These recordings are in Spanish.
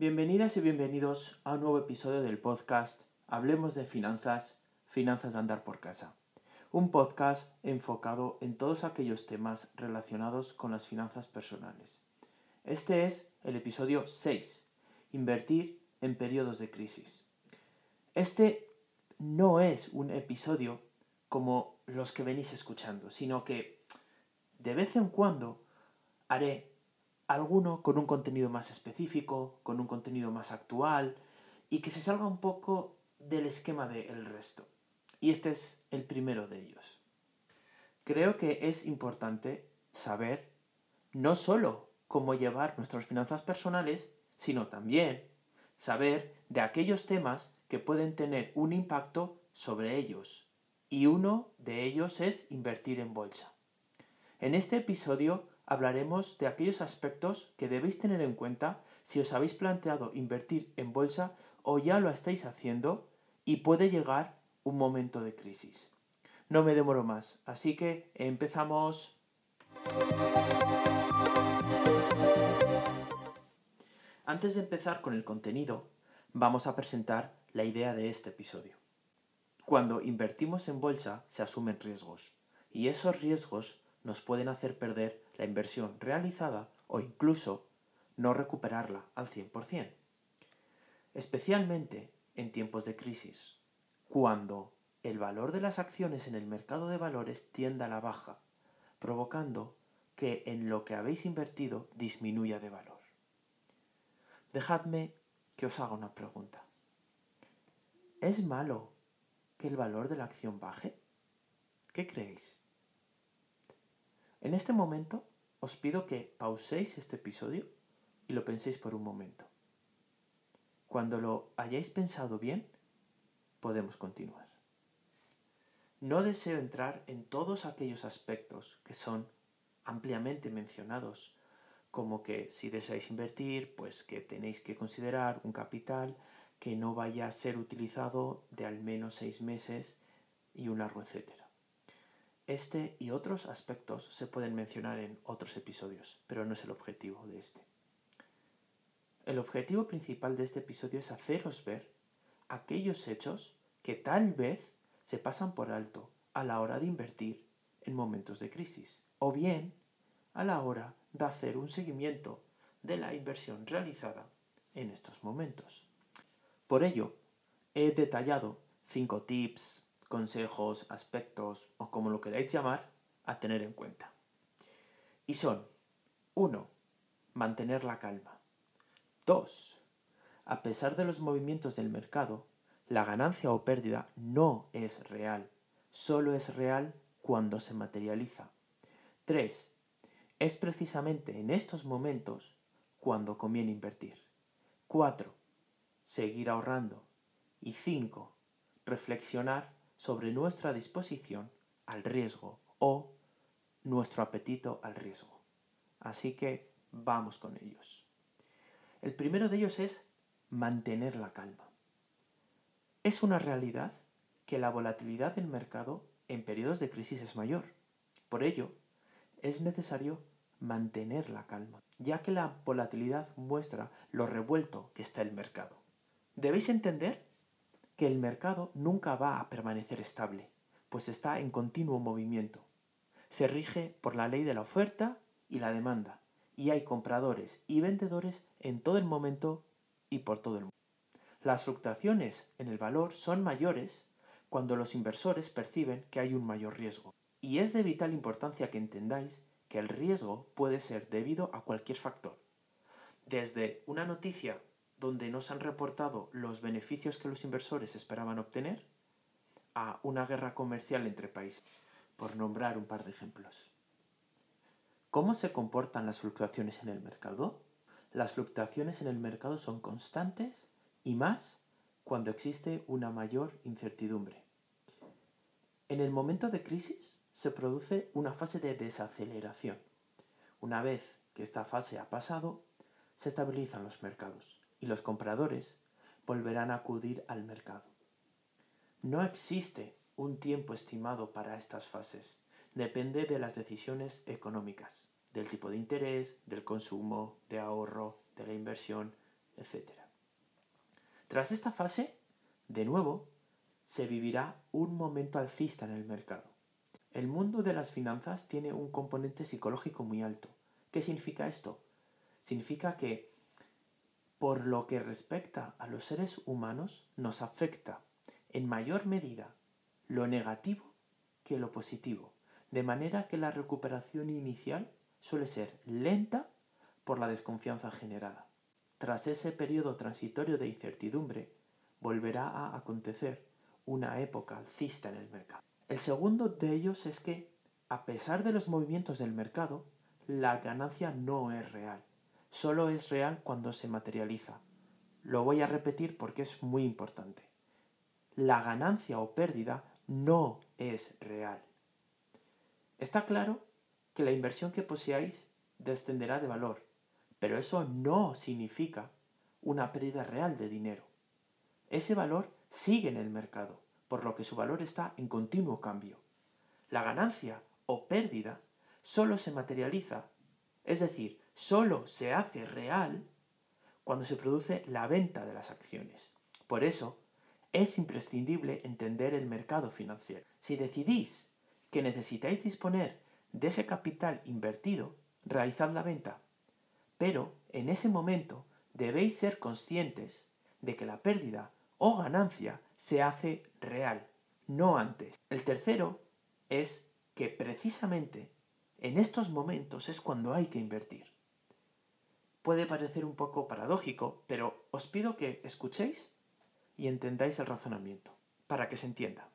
Bienvenidas y bienvenidos a un nuevo episodio del podcast Hablemos de Finanzas, Finanzas de Andar por Casa. Un podcast enfocado en todos aquellos temas relacionados con las finanzas personales. Este es el episodio 6, Invertir en periodos de crisis. Este no es un episodio como los que venís escuchando, sino que de vez en cuando haré alguno con un contenido más específico, con un contenido más actual y que se salga un poco del esquema del resto. Y este es el primero de ellos. Creo que es importante saber no solo cómo llevar nuestras finanzas personales, sino también saber de aquellos temas que pueden tener un impacto sobre ellos. Y uno de ellos es invertir en bolsa. En este episodio hablaremos de aquellos aspectos que debéis tener en cuenta si os habéis planteado invertir en bolsa o ya lo estáis haciendo y puede llegar un momento de crisis. No me demoro más, así que empezamos. Antes de empezar con el contenido, vamos a presentar la idea de este episodio. Cuando invertimos en bolsa se asumen riesgos y esos riesgos nos pueden hacer perder la inversión realizada o incluso no recuperarla al 100%. Especialmente en tiempos de crisis, cuando el valor de las acciones en el mercado de valores tiende a la baja, provocando que en lo que habéis invertido disminuya de valor. Dejadme que os haga una pregunta. ¿Es malo que el valor de la acción baje? ¿Qué creéis? En este momento os pido que pauséis este episodio y lo penséis por un momento. Cuando lo hayáis pensado bien, podemos continuar. No deseo entrar en todos aquellos aspectos que son ampliamente mencionados, como que si deseáis invertir, pues que tenéis que considerar un capital que no vaya a ser utilizado de al menos seis meses y un largo etcétera. Este y otros aspectos se pueden mencionar en otros episodios, pero no es el objetivo de este. El objetivo principal de este episodio es haceros ver aquellos hechos que tal vez se pasan por alto a la hora de invertir en momentos de crisis, o bien a la hora de hacer un seguimiento de la inversión realizada en estos momentos. Por ello, he detallado cinco tips, consejos, aspectos o como lo queráis llamar, a tener en cuenta. Y son 1. Mantener la calma. 2. A pesar de los movimientos del mercado, la ganancia o pérdida no es real, solo es real cuando se materializa. 3. Es precisamente en estos momentos cuando conviene invertir. 4. Seguir ahorrando. Y 5. Reflexionar sobre nuestra disposición al riesgo o nuestro apetito al riesgo. Así que vamos con ellos. El primero de ellos es mantener la calma. Es una realidad que la volatilidad del mercado en periodos de crisis es mayor. Por ello, es necesario mantener la calma, ya que la volatilidad muestra lo revuelto que está el mercado. Debéis entender que el mercado nunca va a permanecer estable, pues está en continuo movimiento. Se rige por la ley de la oferta y la demanda, y hay compradores y vendedores en todo el momento y por todo el mundo. Las fluctuaciones en el valor son mayores cuando los inversores perciben que hay un mayor riesgo. Y es de vital importancia que entendáis que el riesgo puede ser debido a cualquier factor. Desde una noticia donde no se han reportado los beneficios que los inversores esperaban obtener, a una guerra comercial entre países, por nombrar un par de ejemplos. ¿Cómo se comportan las fluctuaciones en el mercado? Las fluctuaciones en el mercado son constantes y más cuando existe una mayor incertidumbre. En el momento de crisis se produce una fase de desaceleración. Una vez que esta fase ha pasado, se estabilizan los mercados y los compradores volverán a acudir al mercado. No existe un tiempo estimado para estas fases. Depende de las decisiones económicas, del tipo de interés, del consumo, de ahorro, de la inversión, etc. Tras esta fase, de nuevo, se vivirá un momento alcista en el mercado. El mundo de las finanzas tiene un componente psicológico muy alto. ¿Qué significa esto? Significa que por lo que respecta a los seres humanos nos afecta en mayor medida lo negativo que lo positivo, de manera que la recuperación inicial suele ser lenta por la desconfianza generada. Tras ese periodo transitorio de incertidumbre, volverá a acontecer una época alcista en el mercado. El segundo de ellos es que, a pesar de los movimientos del mercado, la ganancia no es real. Solo es real cuando se materializa. Lo voy a repetir porque es muy importante. La ganancia o pérdida no es real. Está claro que la inversión que poseáis descenderá de valor, pero eso no significa una pérdida real de dinero. Ese valor sigue en el mercado, por lo que su valor está en continuo cambio. La ganancia o pérdida solo se materializa, es decir, solo se hace real cuando se produce la venta de las acciones. Por eso, es imprescindible entender el mercado financiero. Si decidís que necesitáis disponer de ese capital invertido, realizad la venta. Pero en ese momento debéis ser conscientes de que la pérdida o ganancia se hace real, no antes. El tercero es que precisamente en estos momentos es cuando hay que invertir. Puede parecer un poco paradójico, pero os pido que escuchéis y entendáis el razonamiento, para que se entienda.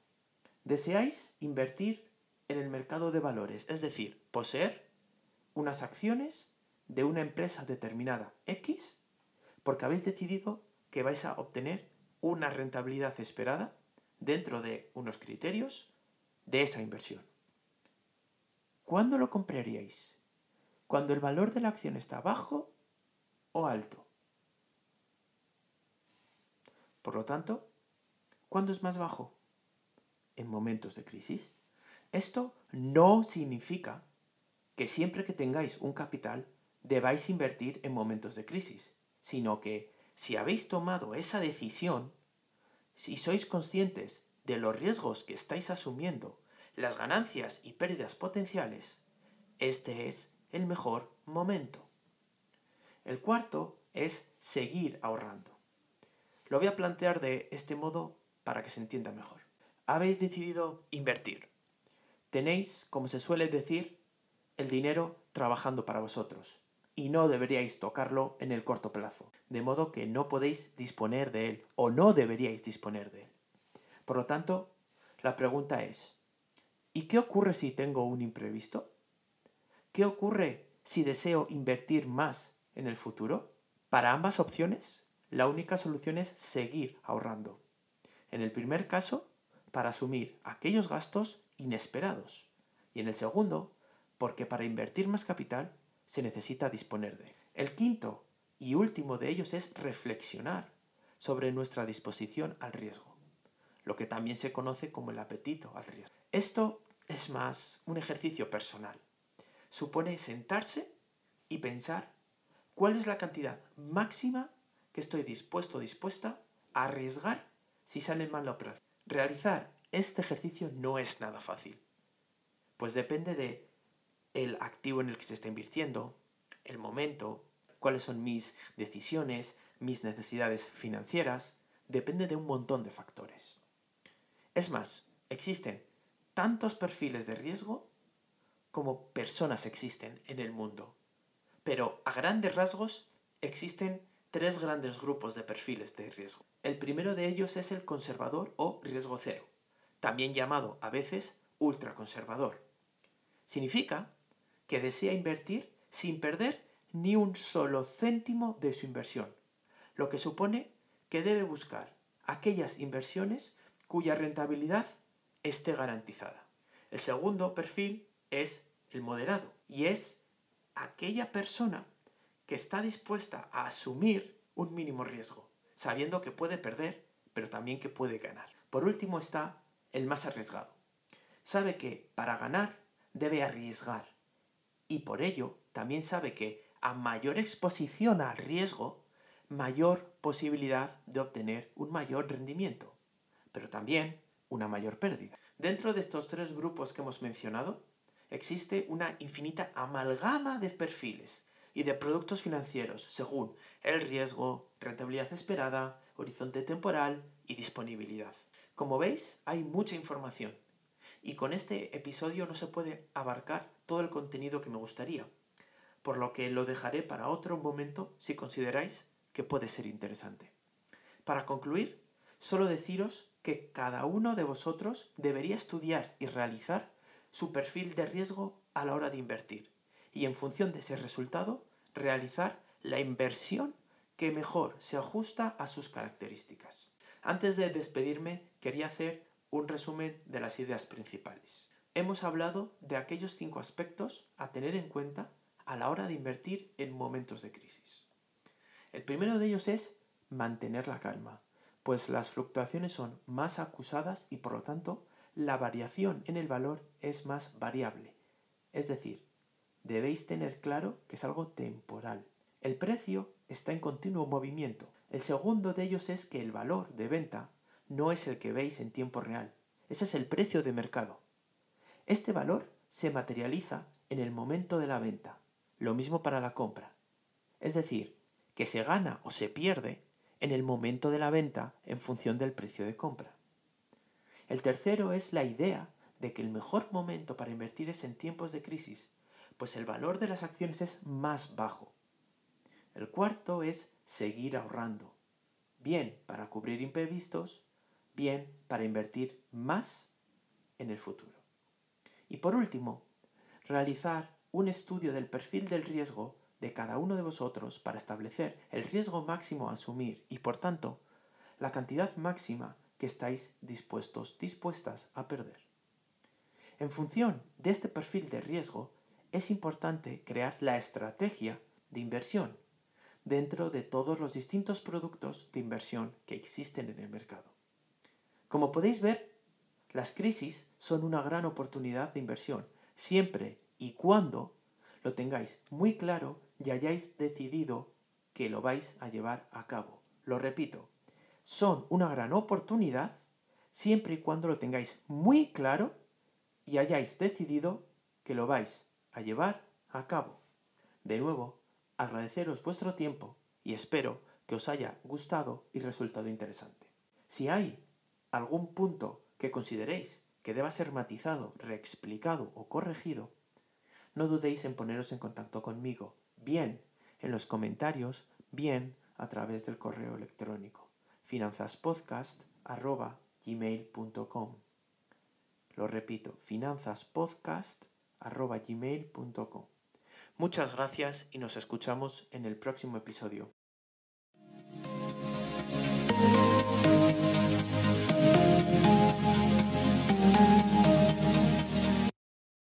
Deseáis invertir en el mercado de valores, es decir, poseer unas acciones de una empresa determinada X, porque habéis decidido que vais a obtener una rentabilidad esperada dentro de unos criterios de esa inversión. ¿Cuándo lo compraríais? ¿Cuando el valor de la acción está bajo o alto? Por lo tanto, ¿cuándo es más bajo? En momentos de crisis. Esto no significa que siempre que tengáis un capital debáis invertir en momentos de crisis, sino que si habéis tomado esa decisión, si sois conscientes de los riesgos que estáis asumiendo, las ganancias y pérdidas potenciales, este es el mejor momento. El cuarto es seguir ahorrando. Lo voy a plantear de este modo para que se entienda mejor. Habéis decidido invertir. Tenéis, como se suele decir, el dinero trabajando para vosotros y no deberíais tocarlo en el corto plazo, de modo que no podéis disponer de él o no deberíais disponer de él. Por lo tanto, la pregunta es, ¿y qué ocurre si tengo un imprevisto? ¿Qué ocurre si deseo invertir más en el futuro? Para ambas opciones, la única solución es seguir ahorrando. En el primer caso, para asumir aquellos gastos inesperados. Y en el segundo, porque para invertir más capital se necesita disponer de. El quinto y último de ellos es reflexionar sobre nuestra disposición al riesgo, lo que también se conoce como el apetito al riesgo. Esto es más un ejercicio personal. Supone sentarse y pensar cuál es la cantidad máxima que estoy dispuesto o dispuesta a arriesgar si sale mal la operación. Realizar este ejercicio no es nada fácil, pues depende de el activo en el que se está invirtiendo, el momento, cuáles son mis decisiones, mis necesidades financieras, depende de un montón de factores. Es más, existen tantos perfiles de riesgo como personas existen en el mundo. Pero a grandes rasgos existen tres grandes grupos de perfiles de riesgo. El primero de ellos es el conservador o riesgo cero también llamado a veces ultraconservador. Significa que desea invertir sin perder ni un solo céntimo de su inversión, lo que supone que debe buscar aquellas inversiones cuya rentabilidad esté garantizada. El segundo perfil es el moderado y es aquella persona que está dispuesta a asumir un mínimo riesgo, sabiendo que puede perder, pero también que puede ganar. Por último está el más arriesgado. Sabe que para ganar debe arriesgar y por ello también sabe que a mayor exposición al riesgo, mayor posibilidad de obtener un mayor rendimiento, pero también una mayor pérdida. Dentro de estos tres grupos que hemos mencionado, existe una infinita amalgama de perfiles y de productos financieros según el riesgo, rentabilidad esperada, horizonte temporal y disponibilidad. Como veis, hay mucha información y con este episodio no se puede abarcar todo el contenido que me gustaría, por lo que lo dejaré para otro momento si consideráis que puede ser interesante. Para concluir, solo deciros que cada uno de vosotros debería estudiar y realizar su perfil de riesgo a la hora de invertir y en función de ese resultado realizar la inversión que mejor se ajusta a sus características. Antes de despedirme, quería hacer un resumen de las ideas principales. Hemos hablado de aquellos cinco aspectos a tener en cuenta a la hora de invertir en momentos de crisis. El primero de ellos es mantener la calma, pues las fluctuaciones son más acusadas y por lo tanto la variación en el valor es más variable. Es decir, debéis tener claro que es algo temporal. El precio está en continuo movimiento. El segundo de ellos es que el valor de venta no es el que veis en tiempo real. Ese es el precio de mercado. Este valor se materializa en el momento de la venta. Lo mismo para la compra. Es decir, que se gana o se pierde en el momento de la venta en función del precio de compra. El tercero es la idea de que el mejor momento para invertir es en tiempos de crisis, pues el valor de las acciones es más bajo. El cuarto es seguir ahorrando, bien para cubrir imprevistos, bien para invertir más en el futuro. Y por último, realizar un estudio del perfil del riesgo de cada uno de vosotros para establecer el riesgo máximo a asumir y por tanto la cantidad máxima que estáis dispuestos, dispuestas a perder. En función de este perfil de riesgo, es importante crear la estrategia de inversión dentro de todos los distintos productos de inversión que existen en el mercado. Como podéis ver, las crisis son una gran oportunidad de inversión, siempre y cuando lo tengáis muy claro y hayáis decidido que lo vais a llevar a cabo. Lo repito, son una gran oportunidad siempre y cuando lo tengáis muy claro y hayáis decidido que lo vais a llevar a cabo. De nuevo, agradeceros vuestro tiempo y espero que os haya gustado y resultado interesante. Si hay algún punto que consideréis que deba ser matizado, reexplicado o corregido, no dudéis en poneros en contacto conmigo, bien en los comentarios, bien a través del correo electrónico finanzaspodcast.gmail.com Lo repito, finanzaspodcast.gmail.com Muchas gracias y nos escuchamos en el próximo episodio.